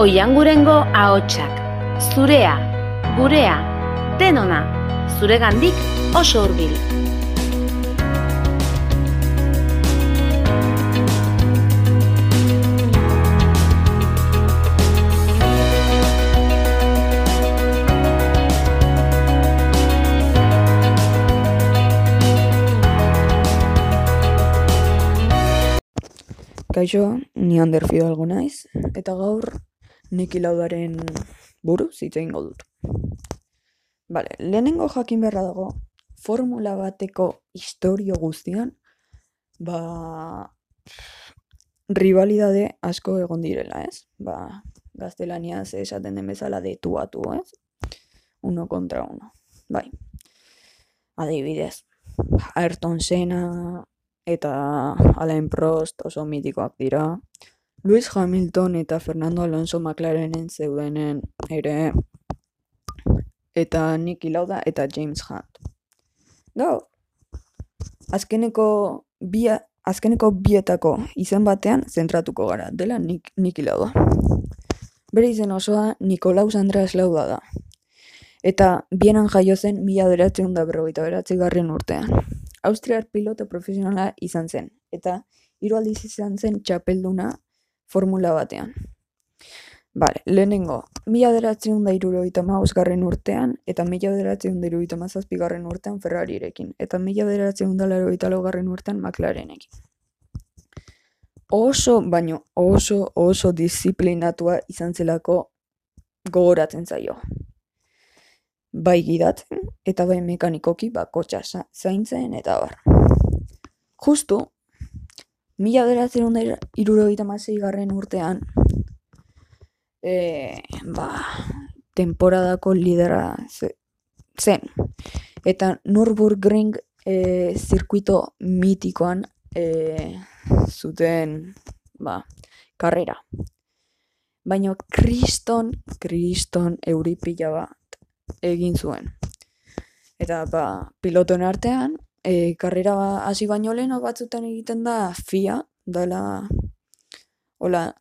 Oiangurengo ahotsak, zurea, gurea, denona, zuregandik oso hurbil. Kaixo, ni Ander Fidalgo naiz, eta gaur Niki Laudaren buruz hitz egingo dut. Bale, lehenengo jakin beharra dago, formula bateko historio guztian, ba, rivalidade asko egon direla, ez? Ba, gaztelaniaz esaten den bezala de tu a tu, ez? Uno contra uno. Bai. Adibidez, Ayrton Senna eta Alain Prost oso mitikoak dira. Lewis Hamilton eta Fernando Alonso McLarenen zeudenen ere eta Niki Lauda eta James Hunt. Gaur, azkeneko bia, azkeneko bietako izen batean zentratuko gara, dela Nik, Niki Lauda. Bere izen osoa Nikolaus Andreas Lauda da. Eta bienan jaio zen mila beratzen da berrogeita beratzi garren urtean. Austriar piloto profesionala izan zen, eta hiru aldiz izan zen txapelduna formula batean. Bale, lehenengo, mila beratzen da irurogeita garren urtean, eta mila beratzen da irurogeita garren urtean Ferrarirekin, eta mila beratzen da larogeita garren urtean McLarenekin. Oso, baino oso, oso disiplinatua izan zelako gogoratzen zaio. Bai gidatzen, eta bai mekanikoki bakotxa za- zaintzen eta bar. Justu, mila beratzen irurogeita garren urtean, e, ba, temporadako lidera ze- zen. Eta Nürburgring e, zirkuito mitikoan e, zuten, ba, karrera. Baina kriston, kriston euripila bat egin zuen. Eta, ba, pilotoen artean, e, karrera hasi baino lehen batzutan egiten da FIA, dala, hola,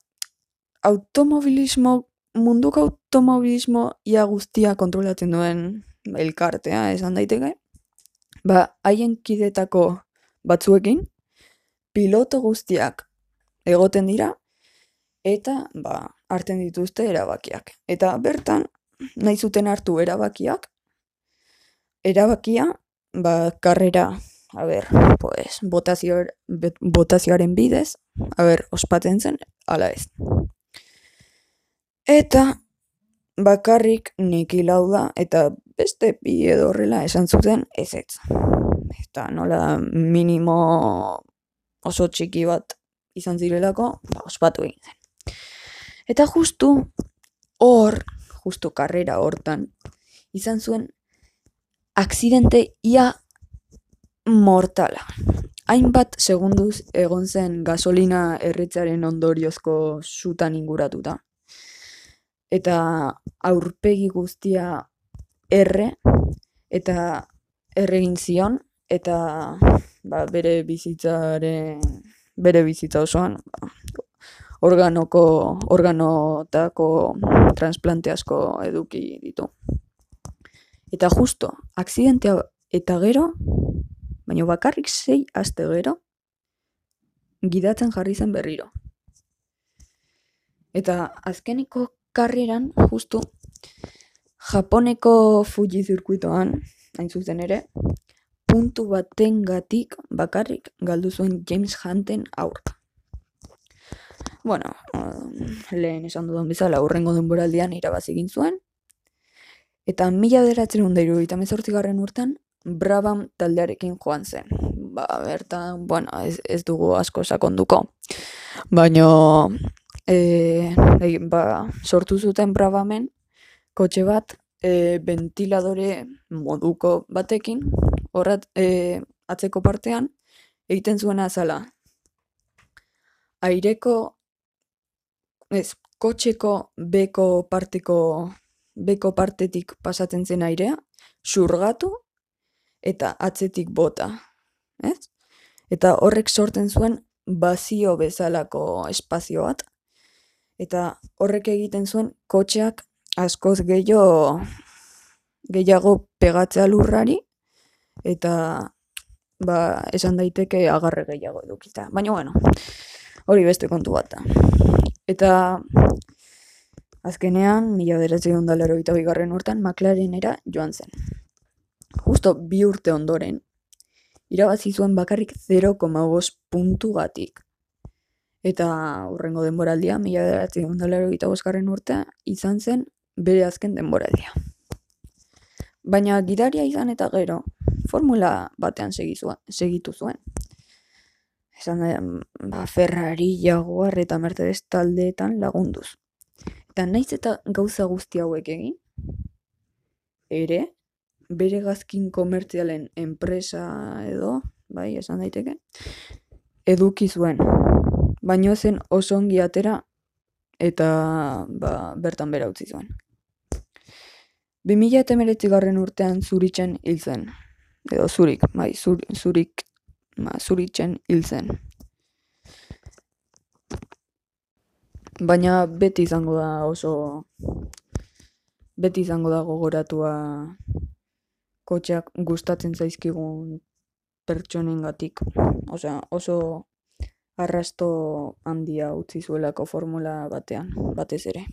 automobilismo, munduko automobilismo ia guztia kontrolatzen duen elkartea, esan daiteke. Ba, haien kidetako batzuekin, piloto guztiak egoten dira, eta, ba, hartzen dituzte erabakiak. Eta bertan, nahi zuten hartu erabakiak, erabakia, ba, karrera, a ber, pues, botazio, botazioaren bidez, a ber, ospatzen zen, ala ez. Eta, bakarrik Niki Lauda eta beste bi edo horrela esan zuten ezetz. Eta nola minimo oso txiki bat izan zirelako, ba, ospatu egin zen. Eta justu hor, justu karrera hortan, izan zuen aksidente ia mortala. Hainbat segunduz egon zen gasolina erretzaren ondoriozko sutan inguratuta. Eta aurpegi guztia erre, eta erregin zion, eta ba, bere bizitzaren, bere bizitza osoan, ba, organoko, organotako transplante asko eduki ditu. Eta justo, akzidentea eta gero, baina bakarrik sei aste gero, gidatzen jarri zen berriro. Eta azkeniko karreran, justu, Japoneko Fuji zirkuitoan, hain zuzen ere, puntu batengatik bakarrik galdu zuen James Hunten aurka. Bueno, um, lehen esan dudan bezala, urrengo denboraldian irabazi egin zuen, eta mila beratzen hunda irurogeita garren urtean, Brabham taldearekin joan zen. Ba, bertan, bueno, ez, ez dugu asko sakonduko. Baina, e, ba, sortu zuten Brabhamen, kotxe bat, e, ventiladore moduko batekin, horrat, e, atzeko partean, egiten zuena azala. Aireko, ez, kotxeko beko parteko, beko partetik pasatzen zen airea, xurgatu, eta atzetik bota, ez? Eta horrek sortzen zuen bazio bezalako espazio bat, Eta horrek egiten zuen kotxeak askoz gehiago gehiago pegatzea lurrari eta ba, esan daiteke agarre gehiago edukita. Baina bueno, hori beste kontu bat da. Eta azkenean, mila beratzen ondalero eta bigarren urtan, McLarenera joan zen. Justo bi urte ondoren, irabazi zuen bakarrik 0,5 puntu gatik. Eta urrengo denboraldia, mila beratzen ondalero eta boskarren urte, izan zen bere azken denboraldia. Baina gidaria izan eta gero, formula batean segitu zuen. Esan da, ba, Ferrari, Jaguar eta Mercedes taldeetan lagunduz. Eta naiz eta gauza guzti hauek egin, ere, bere gazkin komertzialen enpresa edo, bai, esan daiteke, eduki zuen. Baino zen oso ongi atera eta ba, bertan bera utzi zuen. 2000 eta garren urtean zuritzen hil zen. Edo zurik, bai, zur, zurik, ma, zuritzen hil zen. Baina beti izango da oso beti izango da gogoratua kotxeak gustatzen zaizkigun pertsonengatik. Osea, oso arrasto handia utzi zuelako formula batean, batez ere.